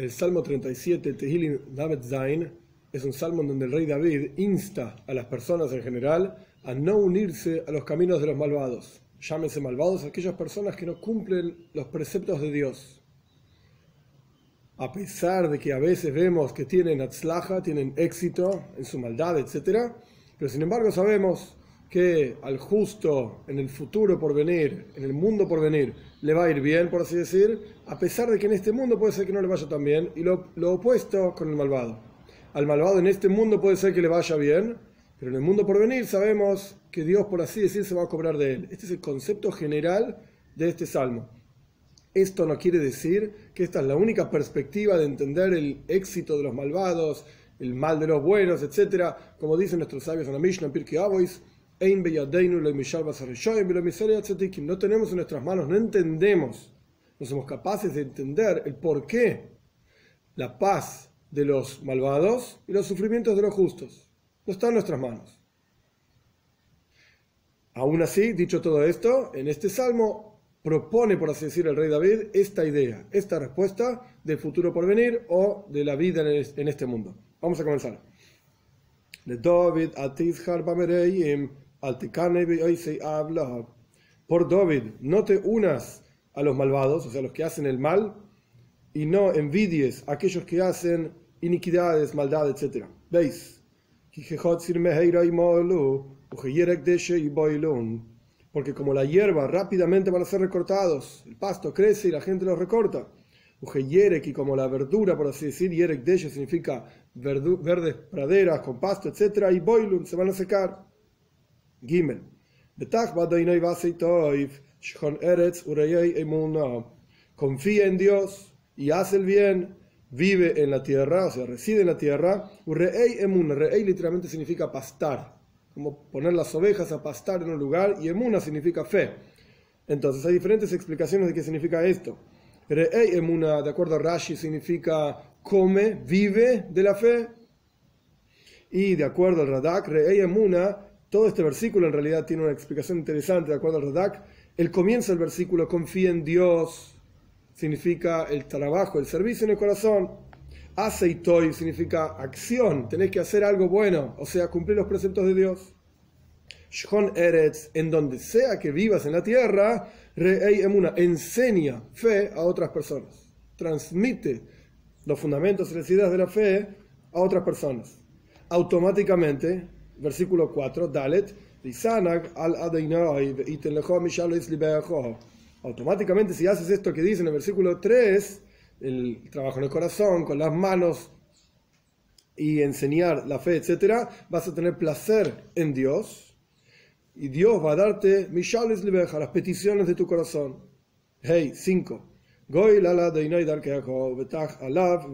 El Salmo 37, Tehillim David Zain, es un salmo donde el rey David insta a las personas en general a no unirse a los caminos de los malvados. Llámese malvados aquellas personas que no cumplen los preceptos de Dios. A pesar de que a veces vemos que tienen atzlaja, tienen éxito en su maldad, etc. Pero sin embargo sabemos que al justo en el futuro por venir, en el mundo por venir, le va a ir bien, por así decir, a pesar de que en este mundo puede ser que no le vaya tan bien, y lo, opuesto con el malvado. Al malvado en este mundo puede ser que le vaya bien, pero en el mundo por venir sabemos que Dios, por así decir, se va a cobrar de él. Este es el concepto general de este salmo. Esto no quiere decir que esta es la única perspectiva de entender el éxito de los malvados, el mal de los buenos, etc. Como dicen nuestros sabios en la Mishnah, en Pirkei Avos, no tenemos en nuestras manos, no entendemos, no somos capaces de entender el por qué la paz de los malvados y los sufrimientos de los justos. No está en nuestras manos. Aún así, dicho todo esto, en este salmo propone, por así decir, el rey David esta idea, esta respuesta del futuro por venir o de la vida en este mundo. Vamos a comenzar. David por David, no te unas a los malvados, o sea, los que hacen el mal, y no envidies a aquellos que hacen iniquidades, maldad, etc. ¿Veis? Porque como la hierba rápidamente van a ser recortados, el pasto crece y la gente los recorta. y como la verdura, por así decir, yerek significa verdes praderas con pasto, etc. Y boilun se van a secar. Gimel. Confía en Dios y hace el bien, vive en la tierra, o sea, reside en la tierra. Urei emun, rei literalmente significa pastar, como poner las ovejas a pastar en un lugar, y emuna significa fe. Entonces hay diferentes explicaciones de qué significa esto. Rei emuna, de acuerdo a Rashi, significa come, vive de la fe. Y de acuerdo al Radak, rei emuna todo este versículo en realidad tiene una explicación interesante de acuerdo al Radak. El comienzo del versículo, confía en Dios, significa el trabajo, el servicio en el corazón. Aceitoy significa acción, tenés que hacer algo bueno, o sea, cumplir los preceptos de Dios. Shon Eretz, en donde sea que vivas en la tierra, Re'ei Emuna, enseña fe a otras personas. Transmite los fundamentos y las ideas de la fe a otras personas. Automáticamente versículo 4, Dalet, al Automáticamente, si haces esto que dice en el versículo 3, el trabajo en el corazón, con las manos y enseñar la fe, etc., vas a tener placer en Dios y Dios va a darte Mishales Libeja, las peticiones de tu corazón. Hey, 5. Goy lala de alav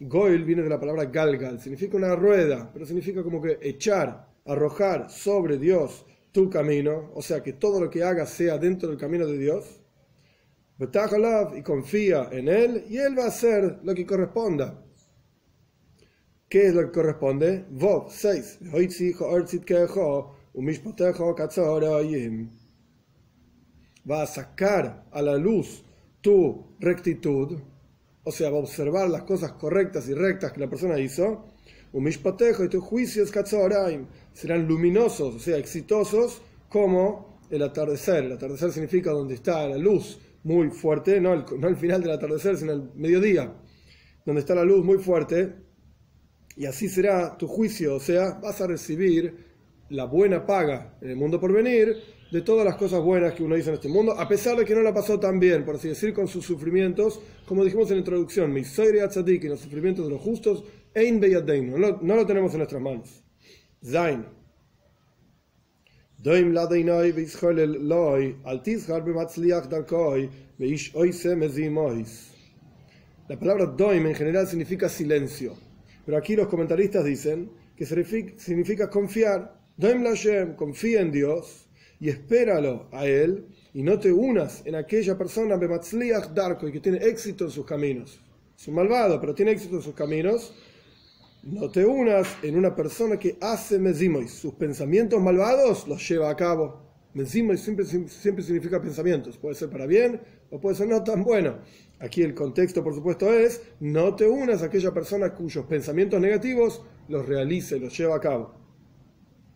Goil viene de la palabra galgal, significa una rueda, pero significa como que echar, arrojar sobre Dios tu camino, o sea que todo lo que hagas sea dentro del camino de Dios. Y confía en Él y Él va a hacer lo que corresponda. ¿Qué es lo que corresponde? Vov 6. Va a sacar a la luz tu rectitud o sea, va a observar las cosas correctas y rectas que la persona hizo, un mishpatejo y tus juicios serán luminosos, o sea, exitosos como el atardecer. El atardecer significa donde está la luz muy fuerte, no no el final del atardecer, sino el mediodía, donde está la luz muy fuerte, y así será tu juicio, o sea, vas a recibir la buena paga en el mundo por venir de todas las cosas buenas que uno hizo en este mundo, a pesar de que no la pasó tan bien, por así decir, con sus sufrimientos, como dijimos en la introducción, y los sufrimientos de los justos, Ein no, no lo tenemos en nuestras manos. Zain. La palabra doim en general significa silencio, pero aquí los comentaristas dicen que significa confiar. Doim Lashem, confía en Dios y espéralo a Él y no te unas en aquella persona darko y que tiene éxito en sus caminos. Es un malvado, pero tiene éxito en sus caminos. No te unas en una persona que hace mezimois. Sus pensamientos malvados los lleva a cabo. Menzima siempre, siempre significa pensamientos. Puede ser para bien o puede ser no tan bueno. Aquí el contexto, por supuesto, es no te unas a aquella persona cuyos pensamientos negativos los realice, los lleva a cabo.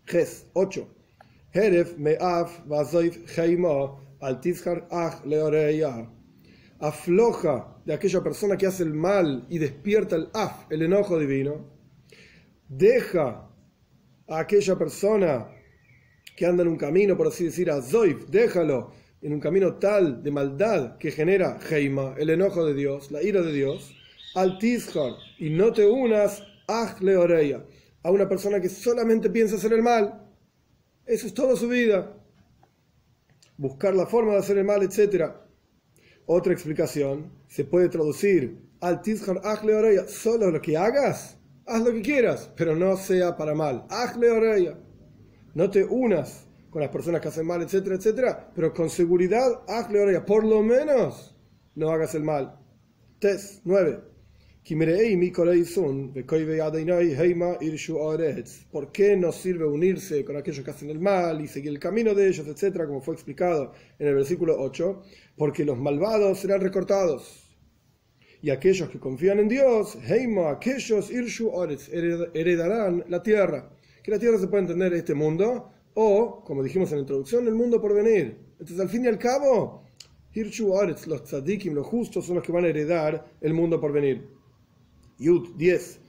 Ges 8. Heref me'af vazoif heima al ach leoreya. Afloja de aquella persona que hace el mal y despierta el af, el enojo divino. Deja a aquella persona que anda en un camino, por así decir, a Zoif, déjalo en un camino tal de maldad que genera Heima, el enojo de Dios, la ira de Dios, al Tizhar, y no te unas a Leoreya, a una persona que solamente piensa hacer el mal. Eso es toda su vida. Buscar la forma de hacer el mal, etc. Otra explicación se puede traducir al Tizhar Aj Leoreya, solo lo que hagas, haz lo que quieras, pero no sea para mal. Aj Leoreya no te unas con las personas que hacen mal, etcétera, etcétera, pero con seguridad, hazle por lo menos no hagas el mal. Test 9. ¿Por qué nos sirve unirse con aquellos que hacen el mal y seguir el camino de ellos, etcétera, como fue explicado en el versículo 8? Porque los malvados serán recortados. Y aquellos que confían en Dios, Heima, aquellos Irshu heredarán la tierra que la tierra se puede entender este mundo, o, como dijimos en la introducción, el mundo por venir. Entonces, al fin y al cabo, Hirshu Aretz, los tzadikim, los justos, son los que van a heredar el mundo por venir. Yud 10.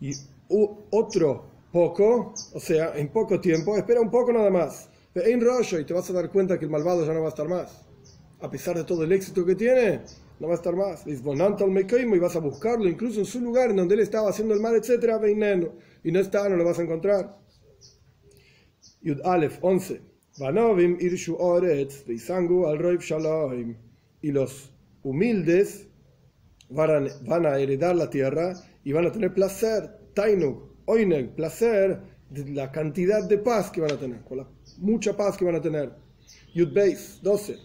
Y otro poco, o sea, en poco tiempo, espera un poco nada más. Y te vas a dar cuenta que el malvado ya no va a estar más. A pesar de todo el éxito que tiene, no va a estar más. Y vas a buscarlo incluso en su lugar en donde él estaba haciendo el mal, etc. Y no está, no lo vas a encontrar. Yud Aleph 11. Y los humildes van a, heredar la tierra y van a tener placer, tainuk, oineg, placer de la cantidad de paz que van a tener, con la mucha paz que van a tener. Yud Beis 12.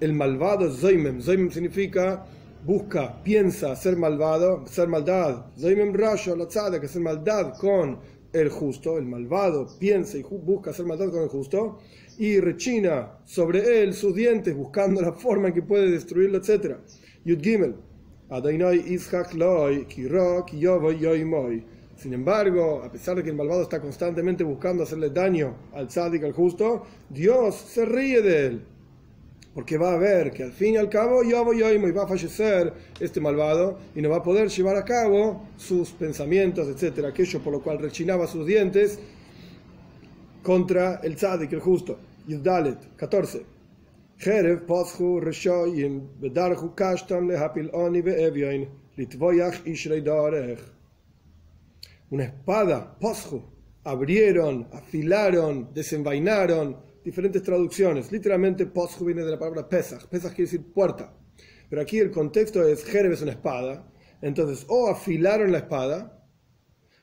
El malvado Zoimem. Zoimem significa busca, piensa ser malvado, ser maldad. Zoimem Rasha que hacer maldad con el justo. El malvado piensa y busca hacer maldad con el justo. Y rechina sobre él sus dientes buscando la forma en que puede destruirlo, etc. Yud Gimel. Sin embargo, a pesar de que el malvado está constantemente buscando hacerle daño al tzadik, al justo, Dios se ríe de él. Porque va a ver que al fin y al cabo yo voy va a fallecer este malvado y no va a poder llevar a cabo sus pensamientos, etcétera, aquello por lo cual rechinaba sus dientes contra el tzadik, el justo. Yuddalet 14. Jerev poschu reshoyim bedarchu kashtam lehapil oni ve'evyoin litvoyach ishrei darech una espada, posjo, abrieron, afilaron, desenvainaron, diferentes traducciones. Literalmente, posjo viene de la palabra pesach. Pesach quiere decir puerta. Pero aquí el contexto es, Jereb es una espada. Entonces, o afilaron la espada,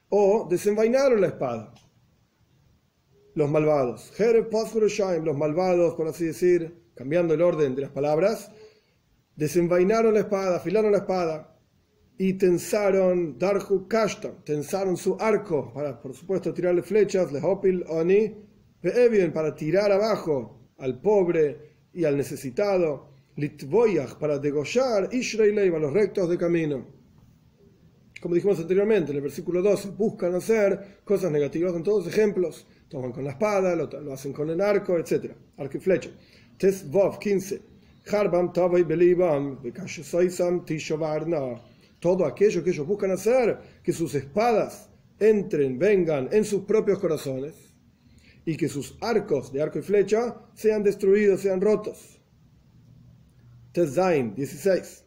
o desenvainaron la espada. Los malvados. Los malvados, por así decir, cambiando el orden de las palabras, desenvainaron la espada, afilaron la espada y tensaron Darhu tensaron su arco para, por supuesto, tirarle flechas, Lehopil Oni, para tirar abajo al pobre y al necesitado, Litvoyach, para degollar Israel a los rectos de camino. Como dijimos anteriormente, en el versículo 12, buscan hacer cosas negativas con todos ejemplos. Toman con la espada, lo, hacen con el arco, etc. Arco y flecha. Tes Vov 15. Harbam Tavai Belibam, Bekashosoisam Tishovarna todo aquello que ellos buscan hacer, que sus espadas entren, vengan en sus propios corazones y que sus arcos de arco y flecha sean destruidos, sean rotos. Tezain 16.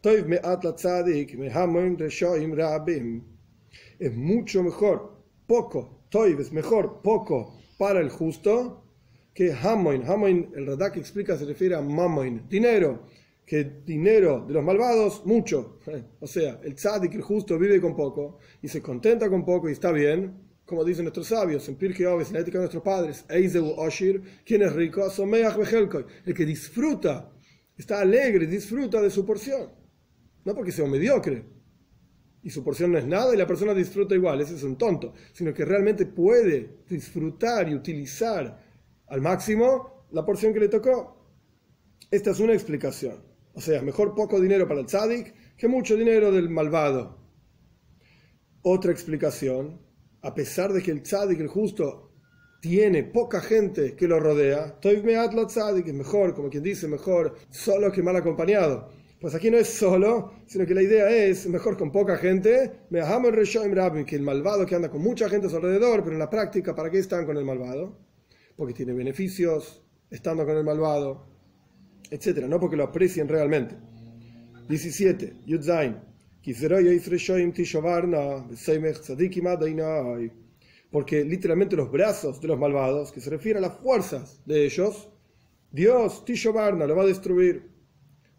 Es mucho mejor, poco, toiv es mejor, poco para el justo que hamoin. Hamoin, el Radak explica, se refiere a mamoin, dinero que dinero de los malvados, mucho. O sea, el tzadik, el justo, vive con poco y se contenta con poco y está bien, como dicen nuestros sabios en Pirkei Oves, en la ética de nuestros padres. Eizeu Oshir, quien es rico, el que disfruta, está alegre, disfruta de su porción. No porque sea un mediocre. Y su porción no es nada y la persona disfruta igual, ese es un tonto, sino que realmente puede disfrutar y utilizar al máximo la porción que le tocó. Esta es una explicación. O sea, mejor poco dinero para el tzadik que mucho dinero del malvado. Otra explicación, a pesar de que el tzadik, el justo, tiene poca gente que lo rodea, tzadik es mejor, como quien dice, mejor solo que mal acompañado. Pues aquí no es solo, sino que la idea es mejor con poca gente, que el malvado que anda con mucha gente a su alrededor, pero en la práctica, ¿para qué están con el malvado? Porque tiene beneficios estando con el malvado, etc. No porque lo aprecien realmente. 17. Yudzain. Porque literalmente los brazos de los malvados, que se refiere a las fuerzas de ellos, Dios, Tishovarna, lo va a destruir.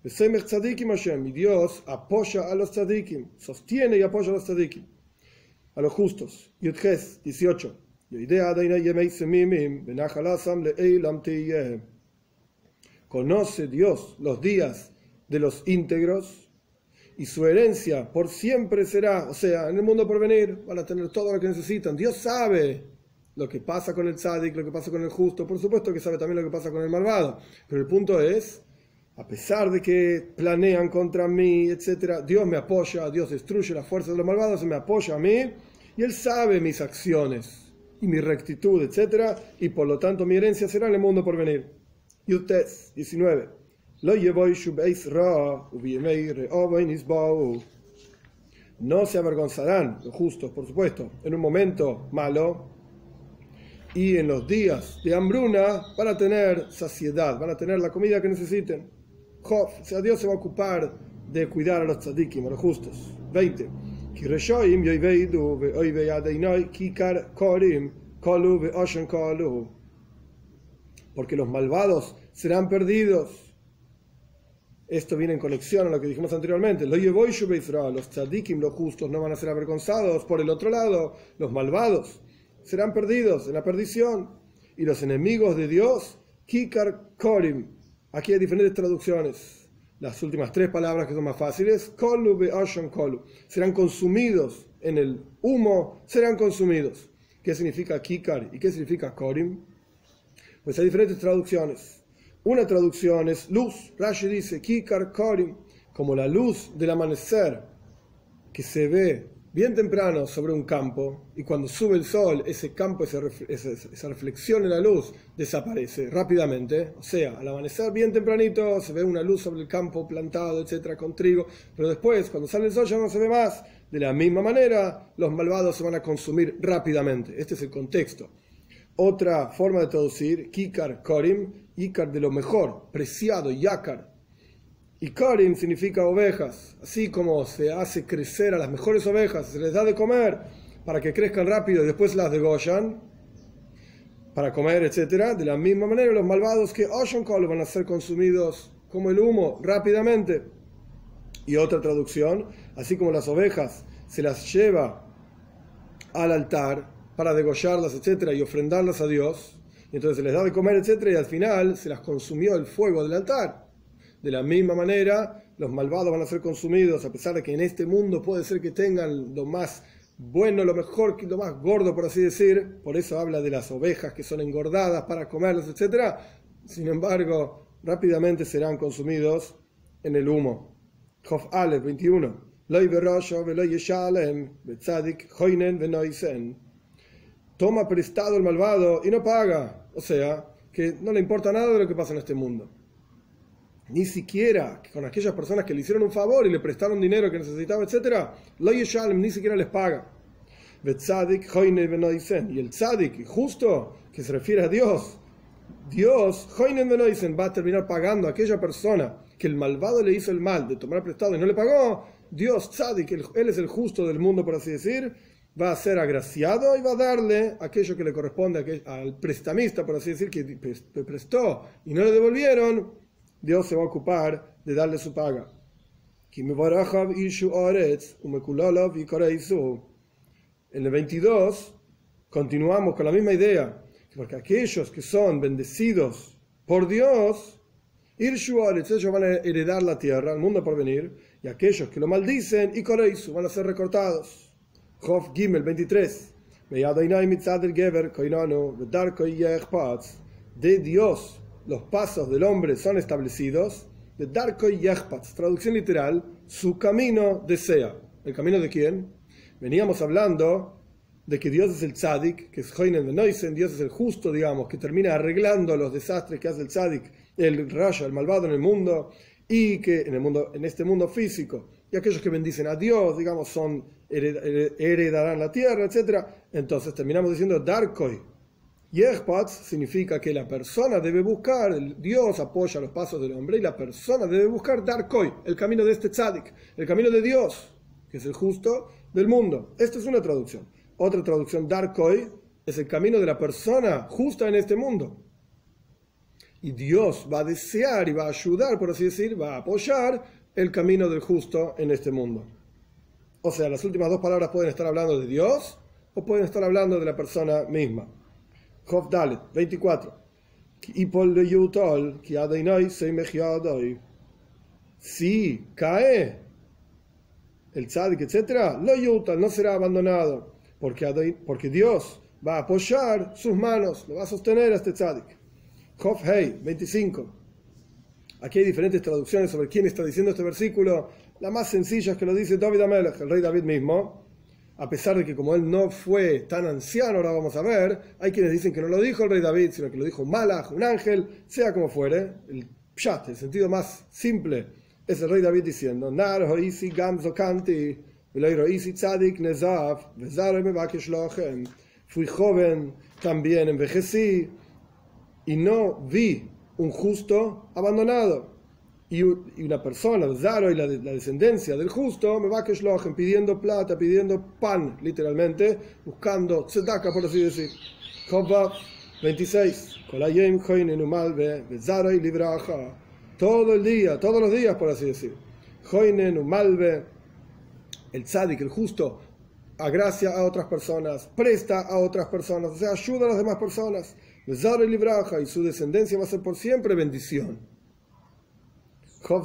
Y Dios apoya a los tzadikim, sostiene y apoya a los tzadikim, a los justos. Yudges 18. Conoce Dios los días de los íntegros y su herencia por siempre será, o sea, en el mundo por venir van a tener todo lo que necesitan. Dios sabe lo que pasa con el tzadik, lo que pasa con el justo, por supuesto que sabe también lo que pasa con el malvado, pero el punto es a pesar de que planean contra mí, etc., Dios me apoya, Dios destruye las fuerzas de los malvados, me apoya a mí, y Él sabe mis acciones y mi rectitud, etc., y por lo tanto mi herencia será en el mundo por venir. Yutes 19. No se avergonzarán los justos, por supuesto, en un momento malo y en los días de hambruna van a tener saciedad, van a tener la comida que necesiten. Job, o sea, Dios se va a ocupar de cuidar a los tzadikim, a los justos. 20. Porque los malvados serán perdidos. Esto viene en conexión a lo que dijimos anteriormente. Los tzadikim, los justos, no van a ser avergonzados. Por el otro lado, los malvados serán perdidos en la perdición. Y los enemigos de Dios, kikar korim, Aquí hay diferentes traducciones. Las últimas tres palabras que son más fáciles, kolu kolu, serán consumidos en el humo, serán consumidos. ¿Qué significa kikar y qué significa korim? Pues hay diferentes traducciones. Una traducción es luz. Rashi dice kikar korim, como la luz del amanecer que se ve bien temprano sobre un campo y cuando sube el sol, ese campo, esa, reflexión en la luz desaparece rápidamente. O sea, al amanecer bien tempranito se ve una luz sobre el campo plantado, etcétera, con trigo, pero después, cuando sale el sol, ya no se ve más. De la misma manera, los malvados se van a consumir rápidamente. Este es el contexto. Otra forma de traducir, Kikar Korim, Ikar de lo mejor, preciado, Yakar, y Karim significa ovejas, así como se hace crecer a las mejores ovejas, se les da de comer para que crezcan rápido y después las degollan para comer, etc. De la misma manera, los malvados que Ocean Call van a ser consumidos como el humo rápidamente. Y otra traducción, así como las ovejas se las lleva al altar para degollarlas, etc. y ofrendarlas a Dios, y entonces se les da de comer, etc. y al final se las consumió el fuego del altar. De la misma manera, los malvados van a ser consumidos, a pesar de que en este mundo puede ser que tengan lo más bueno, lo mejor, lo más gordo, por así decir. Por eso habla de las ovejas que son engordadas para comerlas, etc. Sin embargo, rápidamente serán consumidos en el humo. Jof Aleph 21. Toma prestado el malvado y no paga. O sea, que no le importa nada de lo que pasa en este mundo ni siquiera con aquellas personas que le hicieron un favor y le prestaron dinero que necesitaba, etc., lo ni siquiera les paga. Y el tzadik, justo, que se refiere a Dios, Dios va a terminar pagando a aquella persona que el malvado le hizo el mal de tomar prestado y no le pagó. Dios, tzadik, él es el justo del mundo, por así decir, va a ser agraciado y va a darle aquello que le corresponde al prestamista, por así decir, que prestó y no le devolvieron Dios se va a ocupar de darle su paga. En el 22 continuamos con la misma idea, porque aquellos que son bendecidos por Dios, ellos van a heredar la tierra, el mundo por venir, y aquellos que lo maldicen, van a ser recortados. Jof Gimel 23. De Dios los pasos del hombre son establecidos. De Darko y traducción literal, su camino desea. ¿El camino de quién? Veníamos hablando de que Dios es el tzadik, que es Heinen de Neusen, Dios es el justo, digamos, que termina arreglando los desastres que hace el tzadik, el raya, el malvado en el mundo, y que en, el mundo, en este mundo físico, y aquellos que bendicen a Dios, digamos, son heredarán la tierra, etc. Entonces terminamos diciendo Darkoi. Yehpatz significa que la persona debe buscar, Dios apoya los pasos del hombre y la persona debe buscar Darkoi, el camino de este tzadik, el camino de Dios, que es el justo del mundo. Esta es una traducción. Otra traducción, Darkoi, es el camino de la persona justa en este mundo. Y Dios va a desear y va a ayudar, por así decir, va a apoyar el camino del justo en este mundo. O sea, las últimas dos palabras pueden estar hablando de Dios o pueden estar hablando de la persona misma. Job Dalet, 24. Si cae el tzadik, etc., lo yutal no será abandonado, porque, porque Dios va a apoyar sus manos, lo va a sostener a este tzadik. Job Hey, 25. Aquí hay diferentes traducciones sobre quién está diciendo este versículo. La más sencilla es que lo dice David Amelech, el rey David mismo. A pesar de que como él no fue tan anciano, ahora vamos a ver, hay quienes dicen que no lo dijo el rey David, sino que lo un malach, un ángel, sea como fuere. El pshat, el sentido más simple, es el rey David diciendo, Nar hoisi gamzo kanti, tzadik nezav, Fui joven, también envejecí, y no vi un justo abandonado. Y, una persona, Zaro y la, descendencia del justo, me va que pidiendo plata, pidiendo pan, literalmente, buscando tzedaka, por así decir. 26. Todo el día, todos los días, por así decir. El tzadik, el justo, agracia a otras personas, presta a otras personas, o sea, ayuda a las demás personas y su descendencia va a ser por siempre bendición.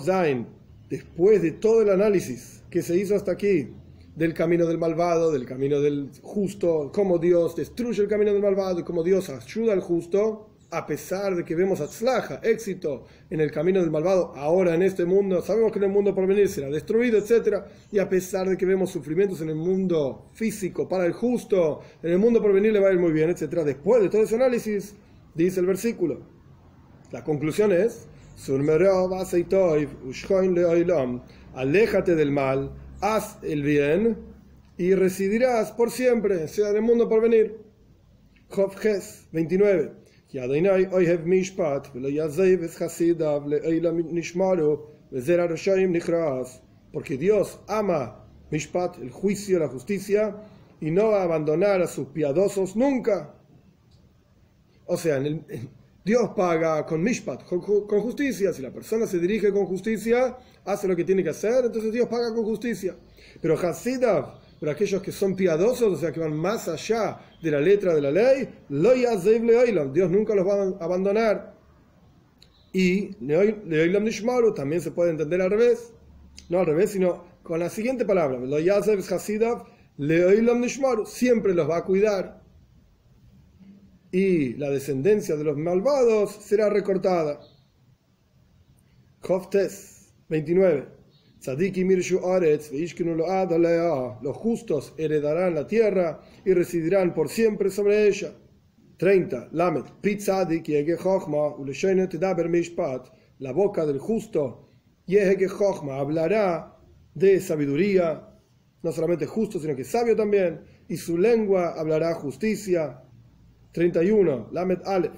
Zain, después de todo el análisis que se hizo hasta aquí, del camino del malvado, del camino del justo, cómo Dios destruye el camino del malvado y cómo Dios ayuda al justo, a pesar de que vemos atzlaja, éxito en el camino del malvado, ahora en este mundo, sabemos que en el mundo por venir será destruido, etc. Y a pesar de que vemos sufrimientos en el mundo físico para el justo, en el mundo por venir le va a ir muy bien, etc. Después de todo ese análisis, dice el versículo. La conclusión es, aléjate del mal, haz el bien y residirás por siempre, sea en el mundo por venir. Job 29. Porque Dios ama Mishpat, el juicio, la justicia, y no va a abandonar a sus piadosos nunca. O sea, Dios paga con Mishpat, con, justicia. Si la persona se dirige con justicia, hace lo que tiene que hacer, entonces Dios paga con justicia. Pero Hasidav, pero aquellos que son piadosos, o sea, que van más allá de la letra de la ley, Dios nunca los va a abandonar. Y también se puede entender al revés. No al revés, sino con la siguiente palabra. Leoilam Nishmaru siempre los va a cuidar. Y la descendencia de los malvados será recortada. Koftes 29. Los justos heredarán la tierra y residirán por siempre sobre ella. 30. Lamed. La boca del justo hablará de sabiduría, no solamente justo, sino que sabio también, y su lengua hablará justicia. 31. Lamed Aleph.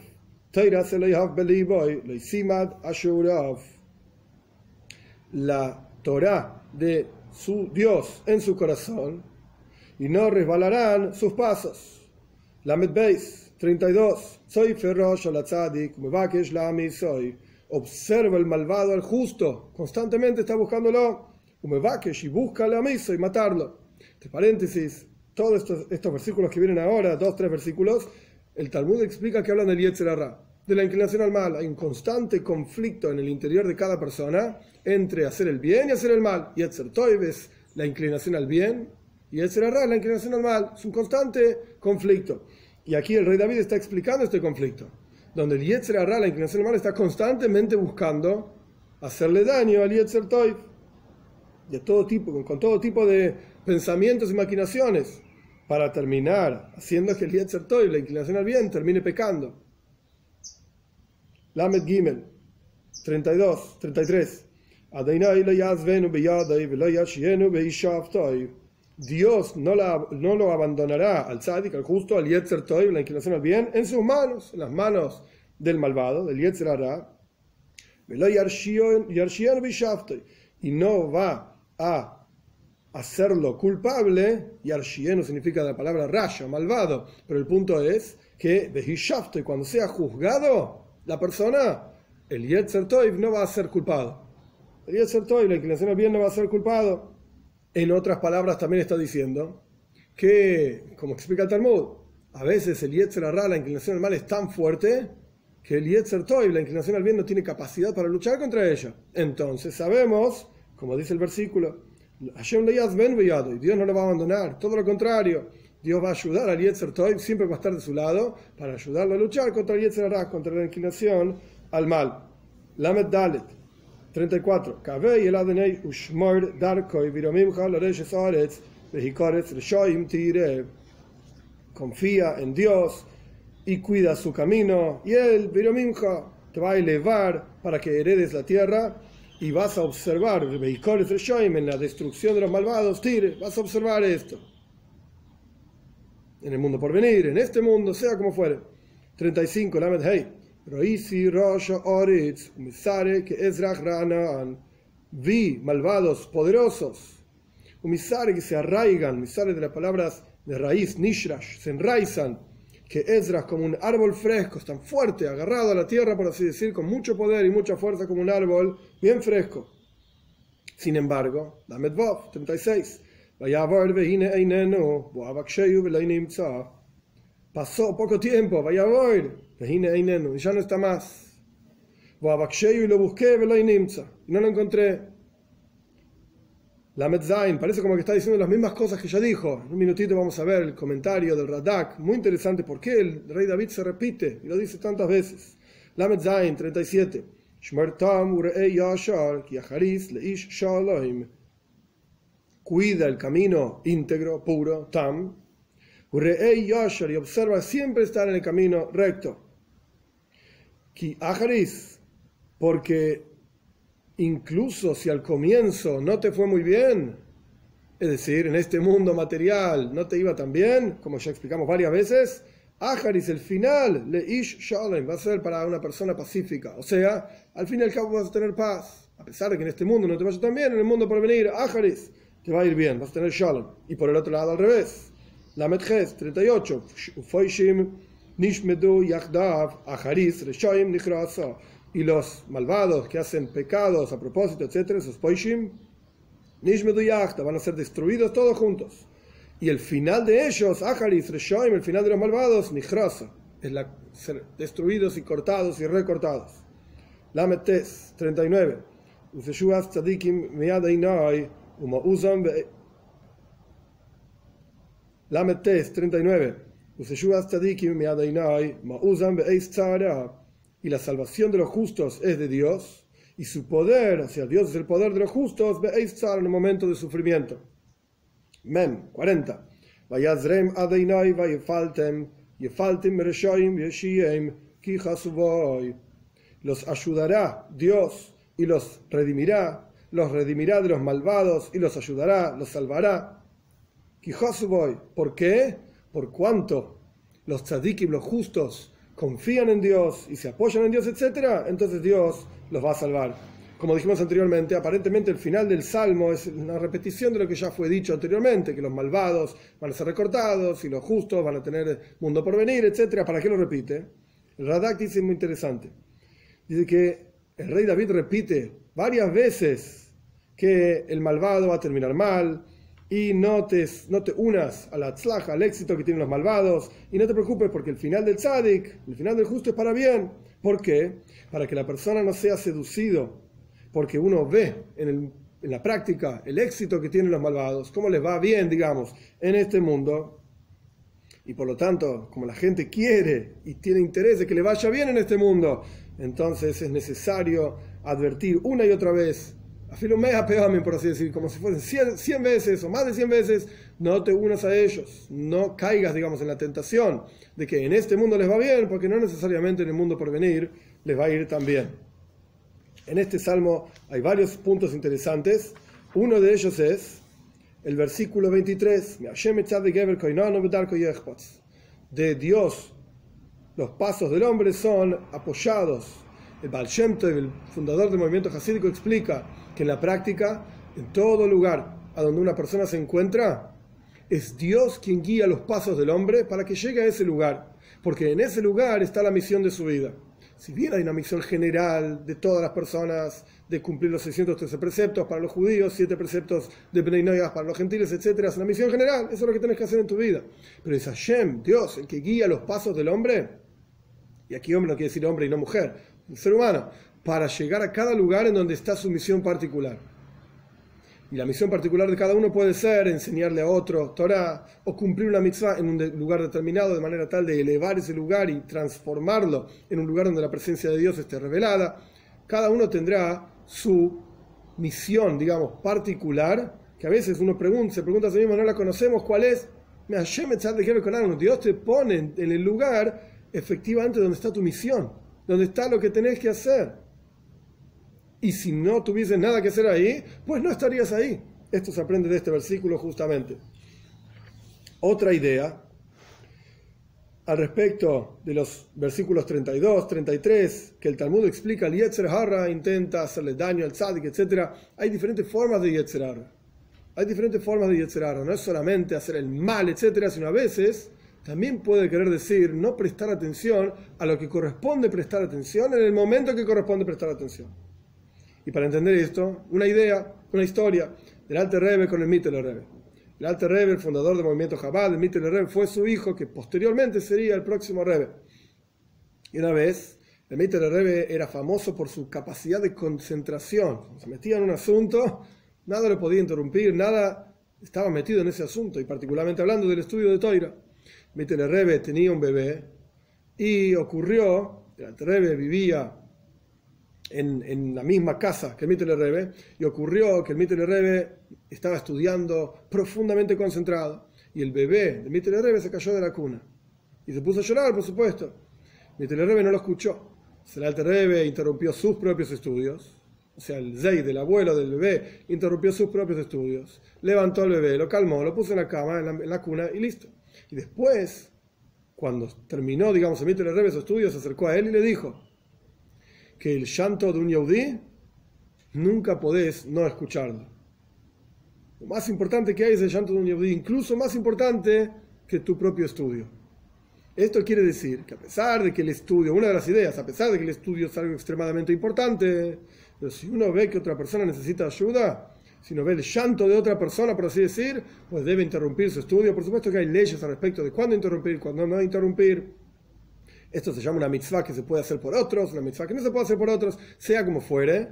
La Torah de su Dios en su corazón y no resbalarán sus pasos. Lamed Beis 32. Soy feroz la tzadik, es la ami soy. Observa el malvado al justo, constantemente está buscándolo. Umevakesh y busca la misa y matarlo. Entre paréntesis, todos estos, estos versículos que vienen ahora, dos, tres versículos, el Talmud explica que hablan del Yetzerará. de la inclinación al mal. Hay un constante conflicto en el interior de cada persona entre hacer el bien y hacer el mal. Y Etzer Toiv es la inclinación al bien y Etzer Ra la inclinación al mal. Es un constante conflicto. Y aquí el rey David está explicando este conflicto, donde el Yetzer Ra, la inclinación al mal, está constantemente buscando hacerle daño al Yetzer Toiv. De todo tipo, con todo tipo de pensamientos y maquinaciones, para terminar haciendo que el Yetzer Toiv, la inclinación al bien, termine pecando. Lamed Gimel, 32, 33. Dios no, la, no lo abandonará al tzadik, al justo, al yetzer toiv, la inclinación al bien, en sus manos, en las manos del malvado, del yetzer hará. Y no va a hacerlo culpable, y no significa la palabra raya, malvado, pero el punto es que cuando sea juzgado, la persona, el Yetzer Toiv no va a ser culpado. El Yetzer Toiv, la inclinación al bien, no va a ser culpado. En otras palabras, también está diciendo que, como explica el Talmud, a veces el Yetzer Arra, la inclinación al mal, es tan fuerte que el Yetzer Toiv, la inclinación al bien, no tiene capacidad para luchar contra ella. Entonces sabemos, como dice el versículo, Hashem y Dios no lo va a abandonar, todo lo contrario. Dios va a ayudar al Yetzer Toiv, siempre va a estar de su lado, para ayudarlo a luchar contra el Yetzer Ará, contra la inclinación al mal. Lamed Dalet, 34. Kavei el. Confía en Dios y cuida su camino, y él, Viromimcha, te va a elevar para que heredes la tierra y vas a observar en la destrucción de los malvados, tire, vas a observar esto en el mundo por venir, en este mundo, sea como fuere. 35, Lamed Hey. Roisi Rosha Oritz, Umisare que Ezrach Ranaan. Vi malvados, poderosos. Umisare que se arraigan, Umisare de las palabras de raíz, Nishrash, se enraizan. Que Ezra como un árbol fresco, tan fuerte, agarrado a la tierra, por así decir, con mucho poder y mucha fuerza, como un árbol bien fresco. Sin embargo, Lamed Vov, 36. Pasó poco tiempo, vaya y ya no está más. Y lo busqué, y no lo encontré. La Metzain parece como que está diciendo las mismas cosas que ya dijo. En un minutito vamos a ver el comentario del Radak, muy interesante por qué el rey David se repite y lo dice tantas veces. La Metzain 37. cuida el camino íntegro, puro, tam, y observa siempre estar en el camino recto. Porque incluso si al comienzo no te fue muy bien, es decir, en este mundo material no te iba tan bien, como ya explicamos varias veces, Ajaris, el final, le ish shalem, va a ser para una persona pacífica. O sea, al fin y al cabo vas a tener paz. A pesar de que en este mundo no te vaya tan bien, en el mundo por venir, Ajaris, te va a ir bien, vas a tener shalom. Y por el otro lado, al revés. La Metjes, 38. Nishmedu Yachdav, Ajaris, Reshoim, Y los malvados que hacen pecados a propósito, etc., esos Poishim, Nishmedu Yachdav, van a ser destruidos todos juntos. Y el final de ellos, Ajaris, Reshoim, el final de los malvados, Nichrasa, es la, ser destruidos y cortados y recortados. La Metes, 39. Useshuas tzadikim miadainai, uma uzam Lametes 39. Y la salvación de los justos es de Dios, y su poder, o sea, Dios es el poder de los justos, en el momento de sufrimiento. Mem 40. Vayazrem Adeinai vayefaltem, yefaltem reshoim yeshiem, Los ayudará Dios y los redimirá, los redimirá de los malvados y los ayudará, los salvará. ¿Por qué? Por cuanto los tzadikim, los justos, confían en Dios y se apoyan en Dios, etc., entonces Dios los va a salvar. Como dijimos anteriormente, aparentemente el final del Salmo es una repetición de lo que ya fue dicho anteriormente, que los malvados van a ser recortados y los justos van a tener mundo por venir, etc. ¿Para qué lo repite? El Radak dice muy interesante. Dice que el rey David repite varias veces que el malvado va a terminar mal, y no te, unas a la tzlaja, al éxito que tienen los malvados, y no te preocupes porque el final del tzadik, el final del justo es para bien. ¿Por qué? Para que la persona no sea seducido, porque uno ve en, en la práctica el éxito que tienen los malvados, cómo les va bien, digamos, en este mundo, y por lo tanto, como la gente quiere y tiene interés de que le vaya bien en este mundo, entonces es necesario advertir una y otra vez, a Filomea pegamen, por así decir, como si fuesen 100, veces o más de 100 veces, no te unas a ellos, no caigas, digamos, en la tentación de que en este mundo les va bien, porque no necesariamente en el mundo por venir les va a ir tan bien. En este salmo hay varios puntos interesantes. Uno de ellos es el versículo 23, de Dios, los pasos del hombre son apoyados. El Baal el fundador del movimiento hasídico, explica que en la práctica, en todo lugar a donde una persona se encuentra, es Dios quien guía los pasos del hombre para que llegue a ese lugar, porque en ese lugar está la misión de su vida. Si bien hay una misión general de todas las personas de cumplir los 613 preceptos para los judíos, 7 preceptos de Bnei para los gentiles, etc., es una misión general, eso es lo que tienes que hacer en tu vida. Pero es Hashem, Dios, el que guía los pasos del hombre, y aquí hombre no quiere decir hombre y no mujer, el ser humano, para llegar a cada lugar en donde está su misión particular. Y la misión particular de cada uno puede ser enseñarle a otro Torah o cumplir una mitzvah en un lugar determinado de manera tal de elevar ese lugar y transformarlo en un lugar donde la presencia de Dios esté revelada. Cada uno tendrá su misión, digamos, particular, que a veces uno pregunta, se pregunta a sí mismo, no la conocemos, ¿cuál es? Dios te pone en el lugar efectivamente donde está tu misión, donde está lo que tenés que hacer. Y si no tuvieses nada que hacer ahí, pues no estarías ahí. Esto se aprende de este versículo justamente. Otra idea al respecto de los versículos 32, 33, que el Talmud explica, el Yetzer Hara intenta hacerle daño al tzadik, etc. Hay diferentes formas de Yetzer Hara. Hay diferentes formas de Yetzer Hara. No es solamente hacer el mal, etc., sino a veces también puede querer decir no prestar atención a lo que corresponde prestar atención en el momento que corresponde prestar atención. Y para entender esto, una idea, una historia del Alte Rebbe con el Mittel Rebbe. El Alte Rebbe, el fundador del movimiento Jabal, el Mittel Rebbe, fue su hijo que posteriormente sería el próximo Rebbe. Y una vez, el Mittel Rebbe era famoso por su capacidad de concentración. Se metía en un asunto, nada lo podía interrumpir, nada estaba metido en ese asunto, y particularmente hablando del estudio de Toira. Mittel Rebbe tenía un bebé y ocurrió, el Rebbe vivía en, la misma casa que el Rebe y ocurrió que el Mitel Rebe estaba estudiando profundamente concentrado y el bebé del Mitel Rebe se cayó de la cuna y se puso a llorar, por supuesto. Mitel Rebe no lo escuchó. El Alte Rebe interrumpió sus propios estudios, o sea, el Zey del abuelo del bebé interrumpió sus propios estudios, levantó al bebé, lo calmó, lo puso en la cama, en la, cuna y listo. Y después, cuando terminó, digamos, el Mitel Rebe sus estudios, se acercó a él y le dijo, que el llanto de un yaudí nunca podés no escucharlo. Lo más importante que hay es el llanto de un yaudí, incluso más importante que tu propio estudio. Esto quiere decir que a pesar de que el estudio, una de las ideas, a pesar de que el estudio es algo extremadamente importante, pero si uno ve que otra persona necesita ayuda, si uno ve el llanto de otra persona, por así decir, pues debe interrumpir su estudio. Por supuesto que hay leyes al respecto de cuándo interrumpir, cuándo no interrumpir. Esto se llama una mitzvah que se puede hacer por otros, una mitzvah que no se puede hacer por otros, sea como fuere.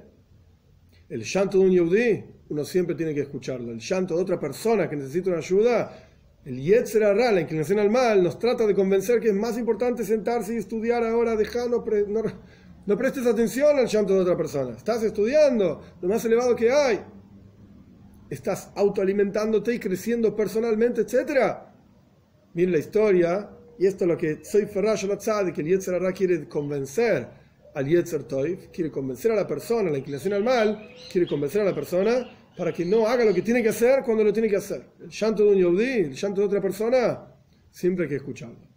El llanto de un yudí, uno siempre tiene que escucharlo. El llanto de otra persona que necesita una ayuda, el yetzer la inclinación al mal, nos trata de convencer que es más importante sentarse y estudiar ahora, dejar, no, no, prestes atención al llanto de otra persona. Estás estudiando, lo más elevado que hay. Estás autoalimentándote y creciendo personalmente, etc. Miren la historia y esto es lo que soy Ferrash al que el Yetzer quiere convencer al Yetzer Toif, quiere convencer a la persona, la inclinación al mal, quiere convencer a la persona para que no haga lo que tiene que hacer cuando lo tiene que hacer. El llanto de un Yehudi, el llanto de otra persona, siempre hay que escucharlo.